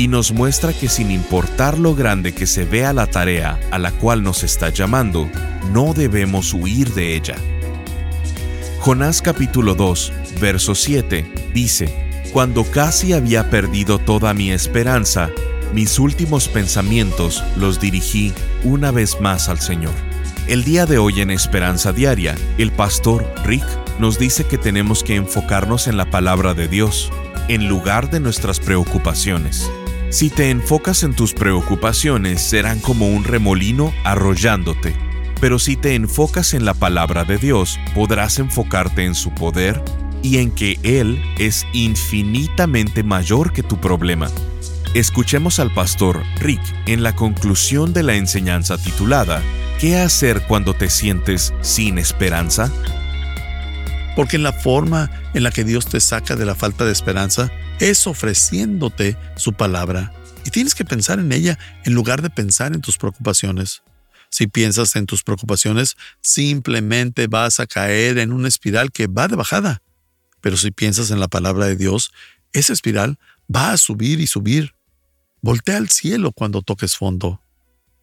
y nos muestra que sin importar lo grande que se vea la tarea a la cual nos está llamando, no debemos huir de ella. Jonás capítulo 2, verso 7 dice, Cuando casi había perdido toda mi esperanza, mis últimos pensamientos los dirigí una vez más al Señor. El día de hoy en Esperanza Diaria, el pastor Rick nos dice que tenemos que enfocarnos en la palabra de Dios, en lugar de nuestras preocupaciones. Si te enfocas en tus preocupaciones, serán como un remolino arrollándote. Pero si te enfocas en la palabra de Dios, podrás enfocarte en su poder y en que Él es infinitamente mayor que tu problema. Escuchemos al pastor Rick en la conclusión de la enseñanza titulada ¿Qué hacer cuando te sientes sin esperanza? Porque en la forma en la que Dios te saca de la falta de esperanza es ofreciéndote su palabra. Y tienes que pensar en ella en lugar de pensar en tus preocupaciones. Si piensas en tus preocupaciones, simplemente vas a caer en una espiral que va de bajada. Pero si piensas en la palabra de Dios, esa espiral va a subir y subir. Voltea al cielo cuando toques fondo.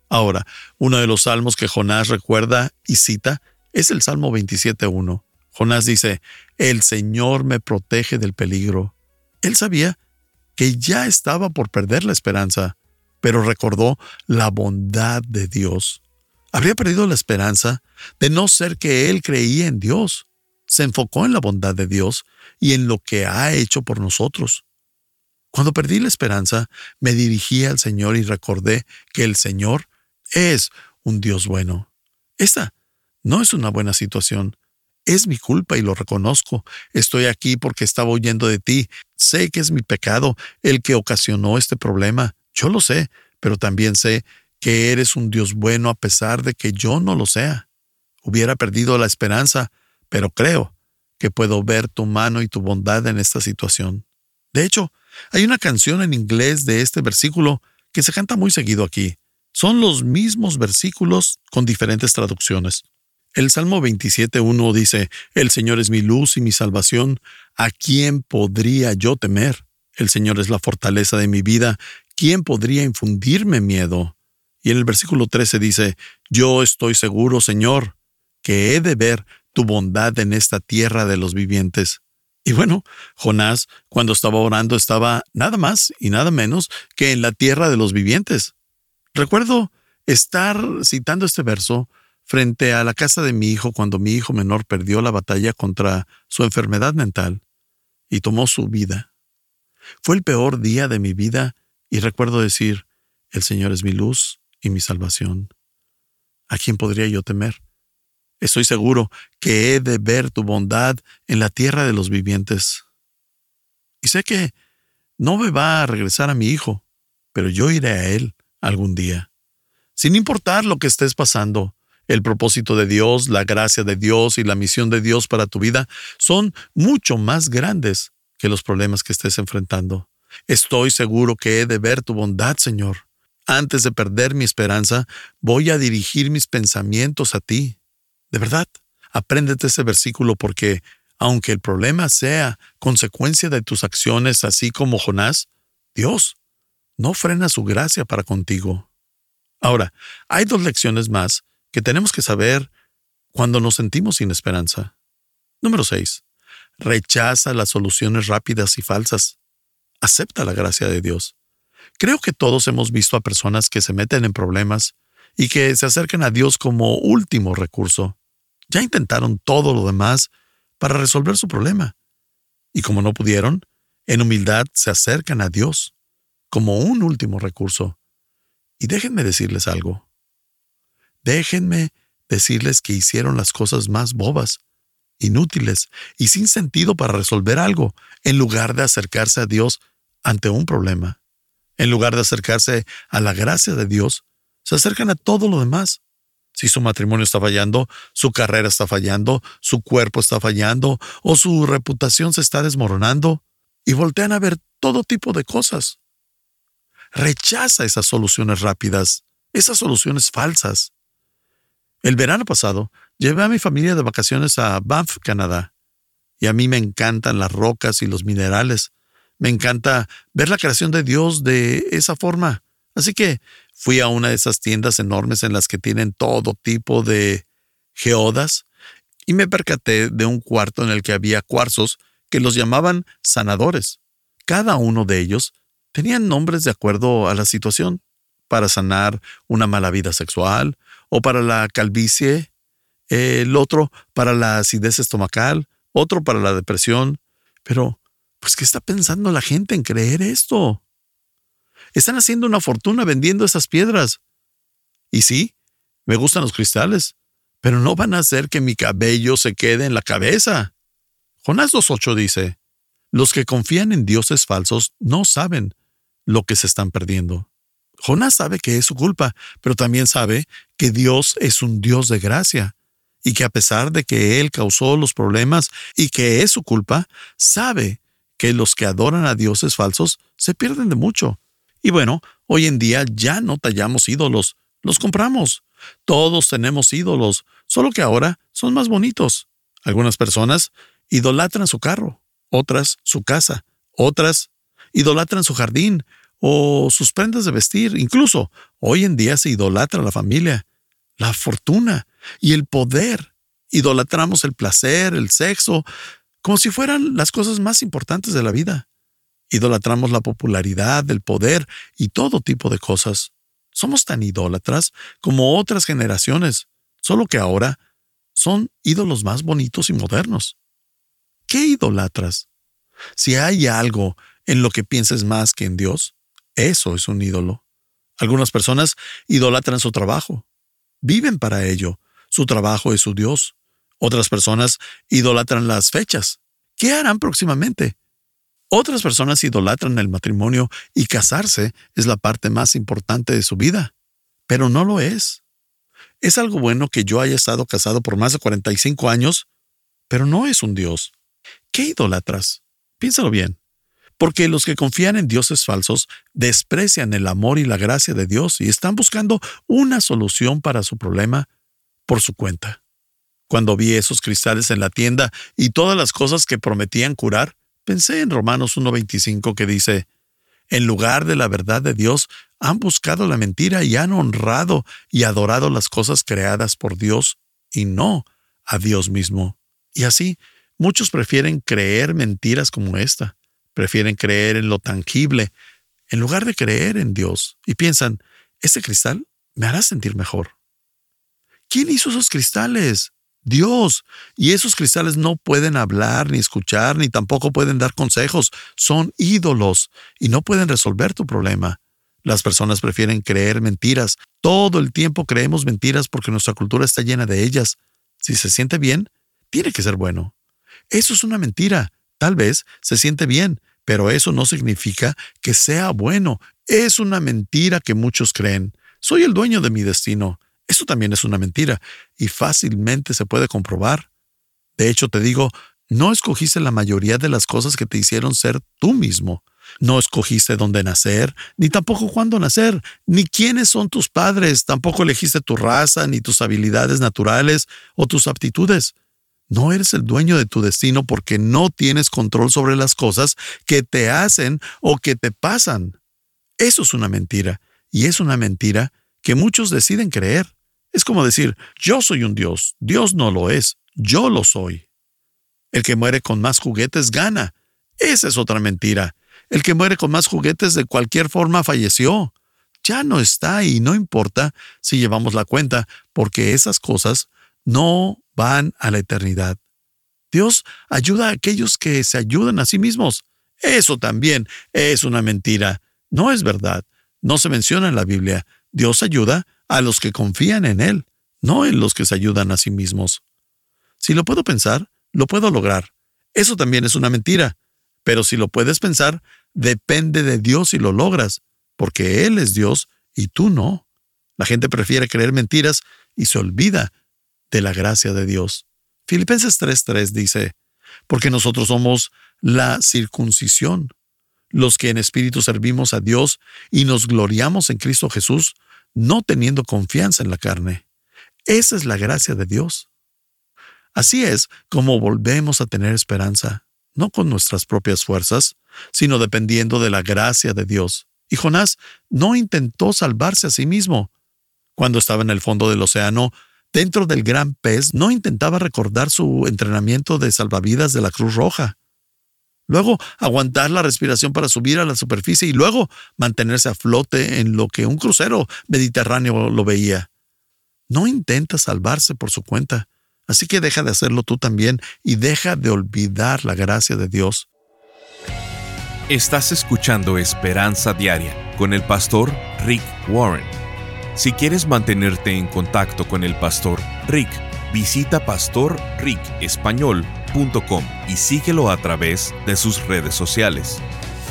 Ahora, uno de los salmos que Jonás recuerda y cita es el Salmo 27.1. Jonás dice, El Señor me protege del peligro. Él sabía que ya estaba por perder la esperanza, pero recordó la bondad de Dios. Habría perdido la esperanza de no ser que él creía en Dios. Se enfocó en la bondad de Dios y en lo que ha hecho por nosotros. Cuando perdí la esperanza, me dirigí al Señor y recordé que el Señor es un Dios bueno. Esta no es una buena situación, es mi culpa y lo reconozco. Estoy aquí porque estaba huyendo de ti. Sé que es mi pecado el que ocasionó este problema. Yo lo sé, pero también sé que eres un Dios bueno a pesar de que yo no lo sea. Hubiera perdido la esperanza, pero creo que puedo ver tu mano y tu bondad en esta situación. De hecho, hay una canción en inglés de este versículo que se canta muy seguido aquí. Son los mismos versículos con diferentes traducciones. El Salmo 27.1 dice, El Señor es mi luz y mi salvación, ¿a quién podría yo temer? El Señor es la fortaleza de mi vida, ¿quién podría infundirme miedo? Y en el versículo 13 dice, Yo estoy seguro, Señor, que he de ver tu bondad en esta tierra de los vivientes. Y bueno, Jonás, cuando estaba orando, estaba nada más y nada menos que en la tierra de los vivientes. Recuerdo estar citando este verso frente a la casa de mi hijo cuando mi hijo menor perdió la batalla contra su enfermedad mental y tomó su vida. Fue el peor día de mi vida y recuerdo decir, el Señor es mi luz y mi salvación. ¿A quién podría yo temer? Estoy seguro que he de ver tu bondad en la tierra de los vivientes. Y sé que no me va a regresar a mi hijo, pero yo iré a él algún día. Sin importar lo que estés pasando, el propósito de Dios, la gracia de Dios y la misión de Dios para tu vida son mucho más grandes que los problemas que estés enfrentando. Estoy seguro que he de ver tu bondad, Señor. Antes de perder mi esperanza, voy a dirigir mis pensamientos a ti. De verdad, apréndete ese versículo porque, aunque el problema sea consecuencia de tus acciones, así como Jonás, Dios no frena su gracia para contigo. Ahora, hay dos lecciones más que tenemos que saber cuando nos sentimos sin esperanza. Número 6. Rechaza las soluciones rápidas y falsas. Acepta la gracia de Dios. Creo que todos hemos visto a personas que se meten en problemas y que se acercan a Dios como último recurso. Ya intentaron todo lo demás para resolver su problema. Y como no pudieron, en humildad se acercan a Dios como un último recurso. Y déjenme decirles algo. Déjenme decirles que hicieron las cosas más bobas, inútiles y sin sentido para resolver algo, en lugar de acercarse a Dios ante un problema. En lugar de acercarse a la gracia de Dios, se acercan a todo lo demás. Si su matrimonio está fallando, su carrera está fallando, su cuerpo está fallando o su reputación se está desmoronando, y voltean a ver todo tipo de cosas. Rechaza esas soluciones rápidas, esas soluciones falsas. El verano pasado llevé a mi familia de vacaciones a Banff, Canadá, y a mí me encantan las rocas y los minerales. Me encanta ver la creación de Dios de esa forma. Así que fui a una de esas tiendas enormes en las que tienen todo tipo de geodas y me percaté de un cuarto en el que había cuarzos que los llamaban sanadores. Cada uno de ellos tenían nombres de acuerdo a la situación, para sanar una mala vida sexual, o para la calvicie, el otro para la acidez estomacal, otro para la depresión. Pero, pues, ¿qué está pensando la gente en creer esto? Están haciendo una fortuna vendiendo esas piedras. Y sí, me gustan los cristales, pero no van a hacer que mi cabello se quede en la cabeza. Jonás 2.8 dice, los que confían en dioses falsos no saben lo que se están perdiendo. Jonás sabe que es su culpa, pero también sabe que Dios es un Dios de gracia y que a pesar de que Él causó los problemas y que es su culpa, sabe que los que adoran a dioses falsos se pierden de mucho. Y bueno, hoy en día ya no tallamos ídolos, los compramos. Todos tenemos ídolos, solo que ahora son más bonitos. Algunas personas idolatran su carro, otras su casa, otras idolatran su jardín o sus prendas de vestir. Incluso hoy en día se idolatra la familia, la fortuna y el poder. Idolatramos el placer, el sexo, como si fueran las cosas más importantes de la vida. Idolatramos la popularidad, el poder y todo tipo de cosas. Somos tan idólatras como otras generaciones, solo que ahora son ídolos más bonitos y modernos. ¿Qué idolatras? Si hay algo en lo que pienses más que en Dios, eso es un ídolo. Algunas personas idolatran su trabajo. Viven para ello. Su trabajo es su Dios. Otras personas idolatran las fechas. ¿Qué harán próximamente? Otras personas idolatran el matrimonio y casarse es la parte más importante de su vida. Pero no lo es. Es algo bueno que yo haya estado casado por más de 45 años, pero no es un Dios. ¿Qué idolatras? Piénsalo bien. Porque los que confían en dioses falsos desprecian el amor y la gracia de Dios y están buscando una solución para su problema por su cuenta. Cuando vi esos cristales en la tienda y todas las cosas que prometían curar, pensé en Romanos 1.25 que dice, en lugar de la verdad de Dios, han buscado la mentira y han honrado y adorado las cosas creadas por Dios y no a Dios mismo. Y así, Muchos prefieren creer mentiras como esta, prefieren creer en lo tangible, en lugar de creer en Dios, y piensan, este cristal me hará sentir mejor. ¿Quién hizo esos cristales? Dios. Y esos cristales no pueden hablar, ni escuchar, ni tampoco pueden dar consejos. Son ídolos y no pueden resolver tu problema. Las personas prefieren creer mentiras. Todo el tiempo creemos mentiras porque nuestra cultura está llena de ellas. Si se siente bien, tiene que ser bueno. Eso es una mentira. Tal vez se siente bien, pero eso no significa que sea bueno. Es una mentira que muchos creen. Soy el dueño de mi destino. Eso también es una mentira y fácilmente se puede comprobar. De hecho, te digo, no escogiste la mayoría de las cosas que te hicieron ser tú mismo. No escogiste dónde nacer, ni tampoco cuándo nacer, ni quiénes son tus padres, tampoco elegiste tu raza, ni tus habilidades naturales o tus aptitudes. No eres el dueño de tu destino porque no tienes control sobre las cosas que te hacen o que te pasan. Eso es una mentira, y es una mentira que muchos deciden creer. Es como decir, yo soy un Dios, Dios no lo es, yo lo soy. El que muere con más juguetes gana. Esa es otra mentira. El que muere con más juguetes de cualquier forma falleció. Ya no está y no importa si llevamos la cuenta, porque esas cosas no van a la eternidad. Dios ayuda a aquellos que se ayudan a sí mismos. Eso también es una mentira. No es verdad. No se menciona en la Biblia. Dios ayuda a los que confían en Él, no en los que se ayudan a sí mismos. Si lo puedo pensar, lo puedo lograr. Eso también es una mentira. Pero si lo puedes pensar, depende de Dios si lo logras. porque Él es Dios y tú no. La gente prefiere creer mentiras y se olvida de la gracia de Dios. Filipenses 3:3 dice, porque nosotros somos la circuncisión, los que en espíritu servimos a Dios y nos gloriamos en Cristo Jesús, no teniendo confianza en la carne. Esa es la gracia de Dios. Así es como volvemos a tener esperanza, no con nuestras propias fuerzas, sino dependiendo de la gracia de Dios. Y Jonás no intentó salvarse a sí mismo. Cuando estaba en el fondo del océano, dentro del gran pez, no intentaba recordar su entrenamiento de salvavidas de la Cruz Roja. Luego aguantar la respiración para subir a la superficie y luego mantenerse a flote en lo que un crucero mediterráneo lo veía. No intenta salvarse por su cuenta, así que deja de hacerlo tú también y deja de olvidar la gracia de Dios. Estás escuchando Esperanza Diaria con el pastor Rick Warren. Si quieres mantenerte en contacto con el pastor Rick, visita pastorricespañol.com y síguelo a través de sus redes sociales.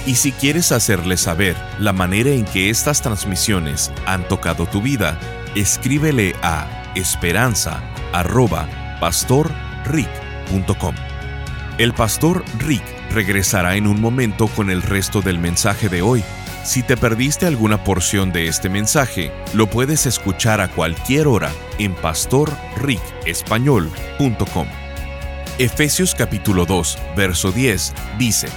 Y si quieres hacerle saber la manera en que estas transmisiones han tocado tu vida, escríbele a esperanza@pastorrick.com. El pastor Rick regresará en un momento con el resto del mensaje de hoy. Si te perdiste alguna porción de este mensaje, lo puedes escuchar a cualquier hora en pastorricespañol.com. Efesios capítulo 2, verso 10 dice,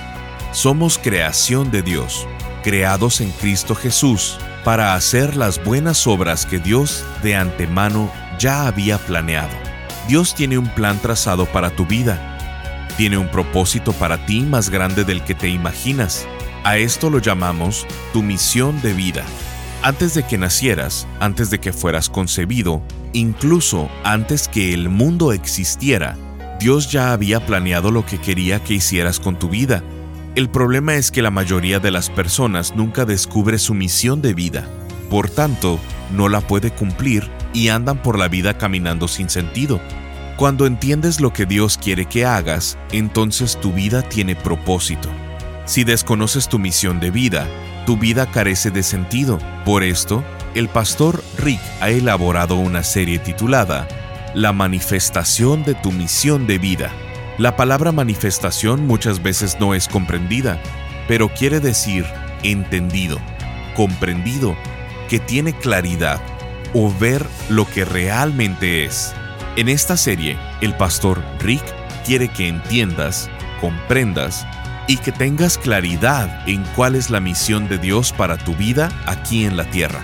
Somos creación de Dios, creados en Cristo Jesús, para hacer las buenas obras que Dios de antemano ya había planeado. Dios tiene un plan trazado para tu vida tiene un propósito para ti más grande del que te imaginas. A esto lo llamamos tu misión de vida. Antes de que nacieras, antes de que fueras concebido, incluso antes que el mundo existiera, Dios ya había planeado lo que quería que hicieras con tu vida. El problema es que la mayoría de las personas nunca descubre su misión de vida. Por tanto, no la puede cumplir y andan por la vida caminando sin sentido. Cuando entiendes lo que Dios quiere que hagas, entonces tu vida tiene propósito. Si desconoces tu misión de vida, tu vida carece de sentido. Por esto, el pastor Rick ha elaborado una serie titulada La manifestación de tu misión de vida. La palabra manifestación muchas veces no es comprendida, pero quiere decir entendido, comprendido, que tiene claridad o ver lo que realmente es. En esta serie, el pastor Rick quiere que entiendas, comprendas y que tengas claridad en cuál es la misión de Dios para tu vida aquí en la tierra.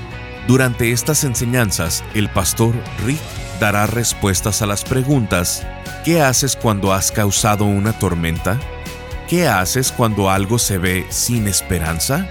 Durante estas enseñanzas, el pastor Rick dará respuestas a las preguntas ¿Qué haces cuando has causado una tormenta? ¿Qué haces cuando algo se ve sin esperanza?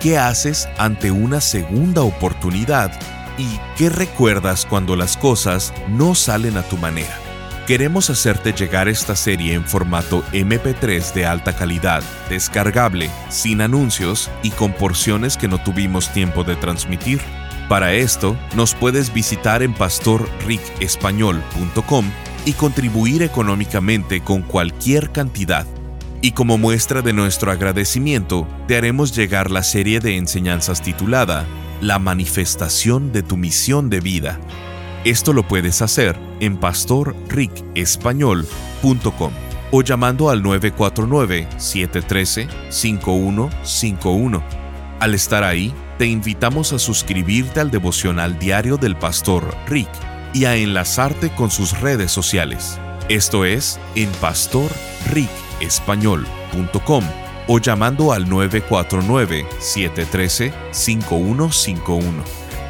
¿Qué haces ante una segunda oportunidad ¿Y qué recuerdas cuando las cosas no salen a tu manera? Queremos hacerte llegar esta serie en formato MP3 de alta calidad, descargable, sin anuncios y con porciones que no tuvimos tiempo de transmitir. Para esto, nos puedes visitar en pastorricespañol.com y contribuir económicamente con cualquier cantidad. Y como muestra de nuestro agradecimiento, te haremos llegar la serie de enseñanzas titulada la manifestación de tu misión de vida. Esto lo puedes hacer en pastorricespañol.com o llamando al 949-713-5151. Al estar ahí, te invitamos a suscribirte al devocional diario del pastor Rick y a enlazarte con sus redes sociales. Esto es en pastorricespañol.com o llamando al 949-713-5151.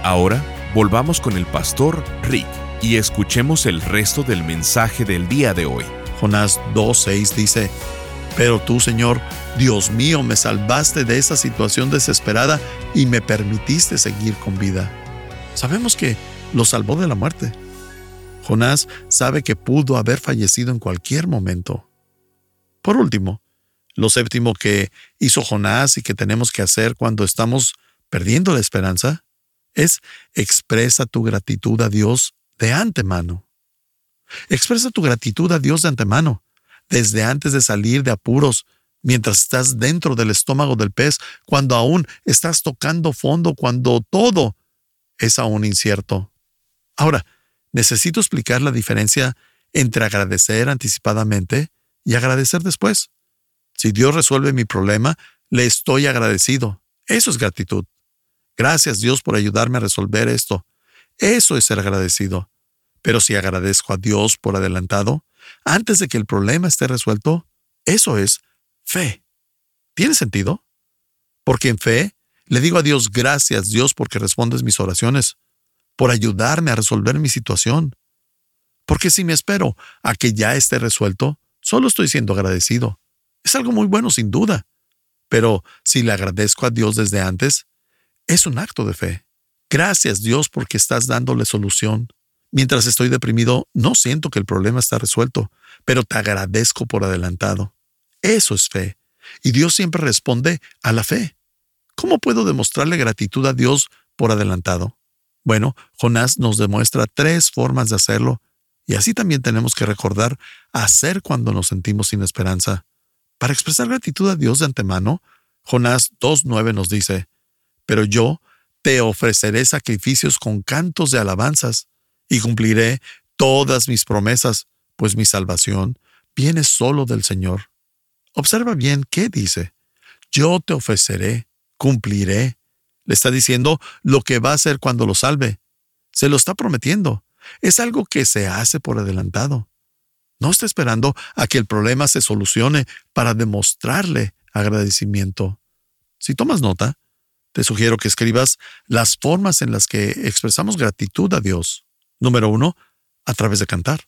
Ahora volvamos con el pastor Rick y escuchemos el resto del mensaje del día de hoy. Jonás 2.6 dice, Pero tú, Señor, Dios mío, me salvaste de esa situación desesperada y me permitiste seguir con vida. Sabemos que lo salvó de la muerte. Jonás sabe que pudo haber fallecido en cualquier momento. Por último, lo séptimo que hizo Jonás y que tenemos que hacer cuando estamos perdiendo la esperanza es expresa tu gratitud a Dios de antemano. Expresa tu gratitud a Dios de antemano, desde antes de salir de apuros, mientras estás dentro del estómago del pez, cuando aún estás tocando fondo, cuando todo es aún incierto. Ahora, necesito explicar la diferencia entre agradecer anticipadamente y agradecer después. Si Dios resuelve mi problema, le estoy agradecido. Eso es gratitud. Gracias Dios por ayudarme a resolver esto. Eso es ser agradecido. Pero si agradezco a Dios por adelantado, antes de que el problema esté resuelto, eso es fe. ¿Tiene sentido? Porque en fe le digo a Dios gracias Dios porque respondes mis oraciones, por ayudarme a resolver mi situación. Porque si me espero a que ya esté resuelto, solo estoy siendo agradecido. Es algo muy bueno sin duda. Pero si le agradezco a Dios desde antes, es un acto de fe. Gracias Dios porque estás dándole solución. Mientras estoy deprimido, no siento que el problema está resuelto, pero te agradezco por adelantado. Eso es fe. Y Dios siempre responde a la fe. ¿Cómo puedo demostrarle gratitud a Dios por adelantado? Bueno, Jonás nos demuestra tres formas de hacerlo, y así también tenemos que recordar hacer cuando nos sentimos sin esperanza. Para expresar gratitud a Dios de antemano, Jonás 2.9 nos dice, Pero yo te ofreceré sacrificios con cantos de alabanzas, y cumpliré todas mis promesas, pues mi salvación viene solo del Señor. Observa bien qué dice. Yo te ofreceré, cumpliré. Le está diciendo lo que va a hacer cuando lo salve. Se lo está prometiendo. Es algo que se hace por adelantado. No está esperando a que el problema se solucione para demostrarle agradecimiento. Si tomas nota, te sugiero que escribas las formas en las que expresamos gratitud a Dios. Número uno, a través de cantar,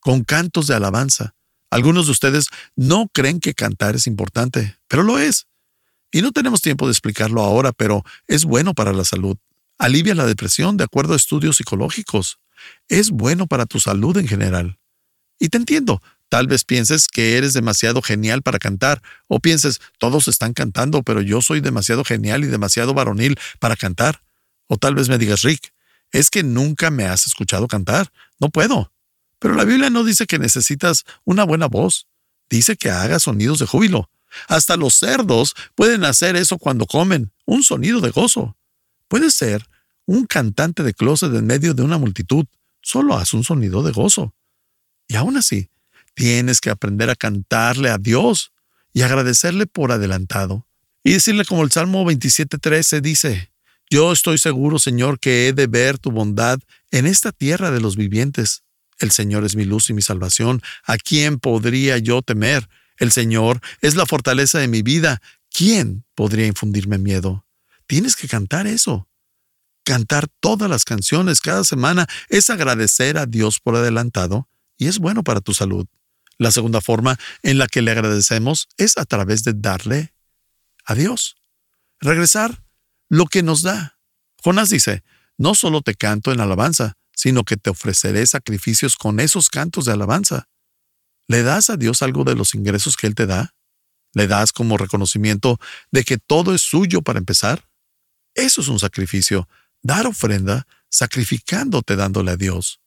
con cantos de alabanza. Algunos de ustedes no creen que cantar es importante, pero lo es. Y no tenemos tiempo de explicarlo ahora, pero es bueno para la salud. Alivia la depresión de acuerdo a estudios psicológicos. Es bueno para tu salud en general. Y te entiendo, tal vez pienses que eres demasiado genial para cantar, o pienses, todos están cantando, pero yo soy demasiado genial y demasiado varonil para cantar. O tal vez me digas, Rick, es que nunca me has escuchado cantar. No puedo. Pero la Biblia no dice que necesitas una buena voz. Dice que hagas sonidos de júbilo. Hasta los cerdos pueden hacer eso cuando comen, un sonido de gozo. Puedes ser un cantante de closet en medio de una multitud. Solo haz un sonido de gozo. Y aún así, tienes que aprender a cantarle a Dios y agradecerle por adelantado. Y decirle como el Salmo 27.13 dice, yo estoy seguro, Señor, que he de ver tu bondad en esta tierra de los vivientes. El Señor es mi luz y mi salvación. ¿A quién podría yo temer? El Señor es la fortaleza de mi vida. ¿Quién podría infundirme miedo? Tienes que cantar eso. Cantar todas las canciones cada semana es agradecer a Dios por adelantado y es bueno para tu salud. La segunda forma en la que le agradecemos es a través de darle a Dios. Regresar lo que nos da. Jonás dice, no solo te canto en alabanza, sino que te ofreceré sacrificios con esos cantos de alabanza. ¿Le das a Dios algo de los ingresos que Él te da? ¿Le das como reconocimiento de que todo es suyo para empezar? Eso es un sacrificio, dar ofrenda, sacrificándote dándole a Dios.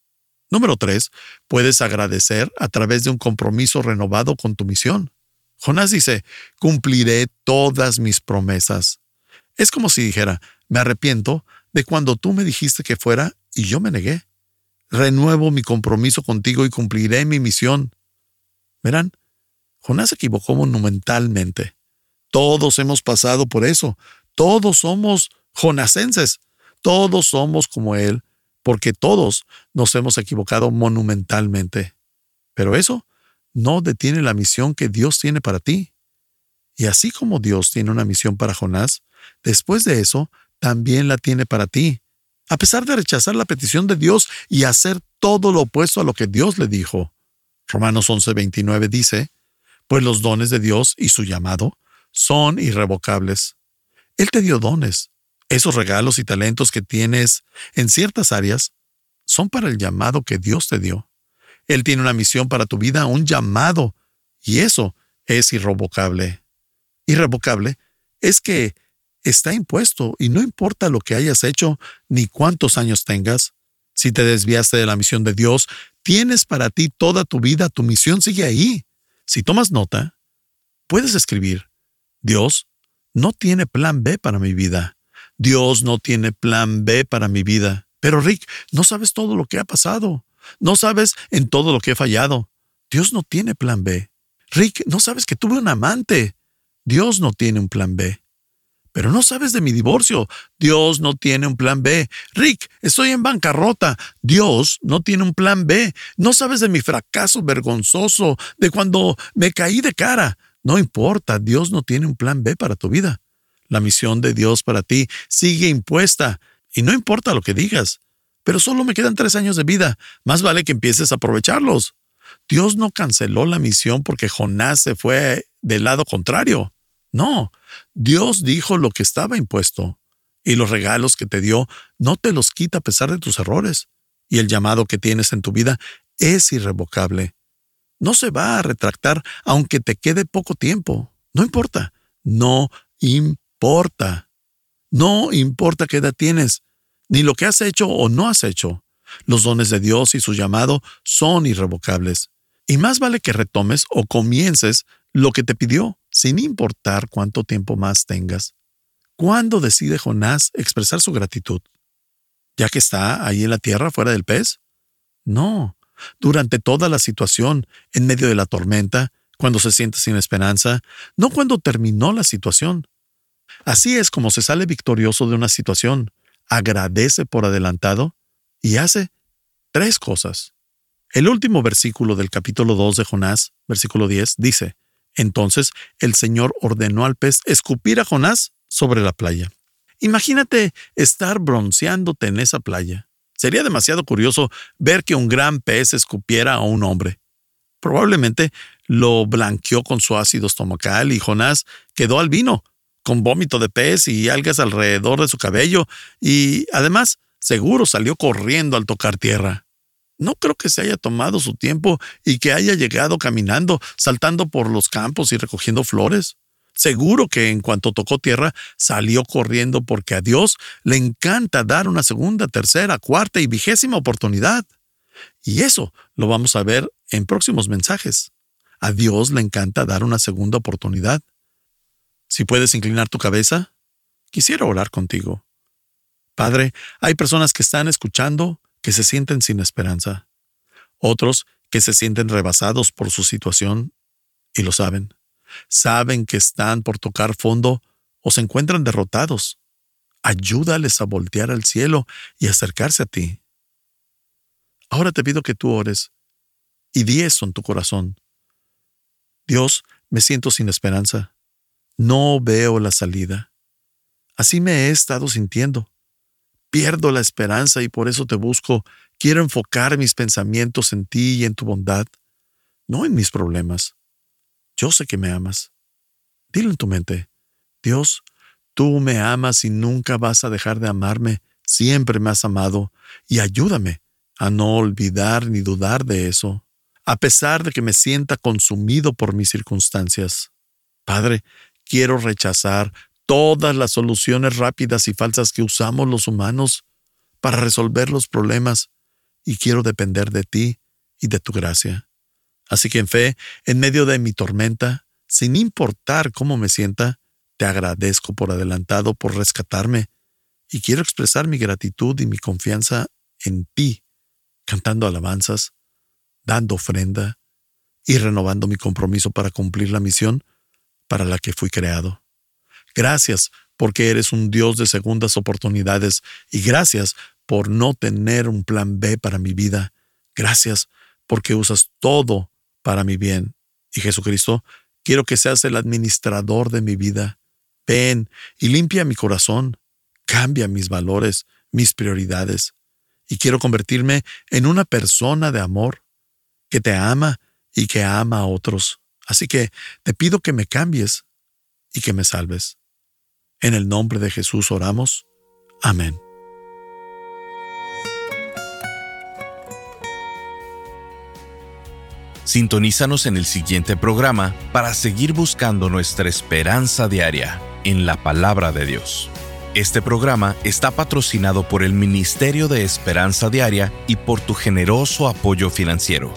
Número tres, puedes agradecer a través de un compromiso renovado con tu misión. Jonás dice, cumpliré todas mis promesas. Es como si dijera, me arrepiento de cuando tú me dijiste que fuera y yo me negué. Renuevo mi compromiso contigo y cumpliré mi misión. Verán, Jonás se equivocó monumentalmente. Todos hemos pasado por eso. Todos somos jonasenses. Todos somos como él, porque todos nos hemos equivocado monumentalmente. Pero eso no detiene la misión que Dios tiene para ti. Y así como Dios tiene una misión para Jonás, después de eso, también la tiene para ti. A pesar de rechazar la petición de Dios y hacer todo lo opuesto a lo que Dios le dijo. Romanos 11:29 dice, pues los dones de Dios y su llamado son irrevocables. Él te dio dones. Esos regalos y talentos que tienes en ciertas áreas son para el llamado que Dios te dio. Él tiene una misión para tu vida, un llamado, y eso es irrevocable. Irrevocable es que está impuesto y no importa lo que hayas hecho ni cuántos años tengas. Si te desviaste de la misión de Dios, tienes para ti toda tu vida, tu misión sigue ahí. Si tomas nota, Puedes escribir, Dios no tiene plan B para mi vida. Dios no tiene plan B para mi vida. Pero Rick, no sabes todo lo que ha pasado. No sabes en todo lo que he fallado. Dios no tiene plan B. Rick, no sabes que tuve un amante. Dios no tiene un plan B. Pero no sabes de mi divorcio. Dios no tiene un plan B. Rick, estoy en bancarrota. Dios no tiene un plan B. No sabes de mi fracaso vergonzoso, de cuando me caí de cara. No importa, Dios no tiene un plan B para tu vida. La misión de Dios para ti sigue impuesta. Y no importa lo que digas. Pero solo me quedan tres años de vida. Más vale que empieces a aprovecharlos. Dios no canceló la misión porque Jonás se fue del lado contrario. No, Dios dijo lo que estaba impuesto, y los regalos que te dio no te los quita a pesar de tus errores, y el llamado que tienes en tu vida es irrevocable. No se va a retractar aunque te quede poco tiempo. No importa, no importa. No importa qué edad tienes, ni lo que has hecho o no has hecho. Los dones de Dios y su llamado son irrevocables. Y más vale que retomes o comiences lo que te pidió sin importar cuánto tiempo más tengas. ¿Cuándo decide Jonás expresar su gratitud? ¿Ya que está ahí en la tierra fuera del pez? No, durante toda la situación, en medio de la tormenta, cuando se siente sin esperanza, no cuando terminó la situación. Así es como se sale victorioso de una situación, agradece por adelantado y hace tres cosas. El último versículo del capítulo 2 de Jonás, versículo 10, dice, entonces el Señor ordenó al pez escupir a Jonás sobre la playa. Imagínate estar bronceándote en esa playa. Sería demasiado curioso ver que un gran pez escupiera a un hombre. Probablemente lo blanqueó con su ácido estomacal y Jonás quedó al vino, con vómito de pez y algas alrededor de su cabello, y además seguro salió corriendo al tocar tierra. No creo que se haya tomado su tiempo y que haya llegado caminando, saltando por los campos y recogiendo flores. Seguro que en cuanto tocó tierra salió corriendo porque a Dios le encanta dar una segunda, tercera, cuarta y vigésima oportunidad. Y eso lo vamos a ver en próximos mensajes. A Dios le encanta dar una segunda oportunidad. Si puedes inclinar tu cabeza, quisiera orar contigo. Padre, hay personas que están escuchando que se sienten sin esperanza, otros que se sienten rebasados por su situación y lo saben. Saben que están por tocar fondo o se encuentran derrotados. Ayúdales a voltear al cielo y acercarse a ti. Ahora te pido que tú ores y di eso en tu corazón. Dios, me siento sin esperanza. No veo la salida. Así me he estado sintiendo. Pierdo la esperanza y por eso te busco. Quiero enfocar mis pensamientos en ti y en tu bondad, no en mis problemas. Yo sé que me amas. Dilo en tu mente. Dios, tú me amas y nunca vas a dejar de amarme. Siempre me has amado y ayúdame a no olvidar ni dudar de eso, a pesar de que me sienta consumido por mis circunstancias. Padre, quiero rechazar todas las soluciones rápidas y falsas que usamos los humanos para resolver los problemas y quiero depender de ti y de tu gracia. Así que en fe, en medio de mi tormenta, sin importar cómo me sienta, te agradezco por adelantado por rescatarme y quiero expresar mi gratitud y mi confianza en ti, cantando alabanzas, dando ofrenda y renovando mi compromiso para cumplir la misión para la que fui creado. Gracias porque eres un Dios de segundas oportunidades y gracias por no tener un plan B para mi vida. Gracias porque usas todo para mi bien. Y Jesucristo, quiero que seas el administrador de mi vida. Ven y limpia mi corazón, cambia mis valores, mis prioridades. Y quiero convertirme en una persona de amor, que te ama y que ama a otros. Así que te pido que me cambies y que me salves. En el nombre de Jesús oramos. Amén. Sintonízanos en el siguiente programa para seguir buscando nuestra esperanza diaria en la palabra de Dios. Este programa está patrocinado por el Ministerio de Esperanza Diaria y por tu generoso apoyo financiero.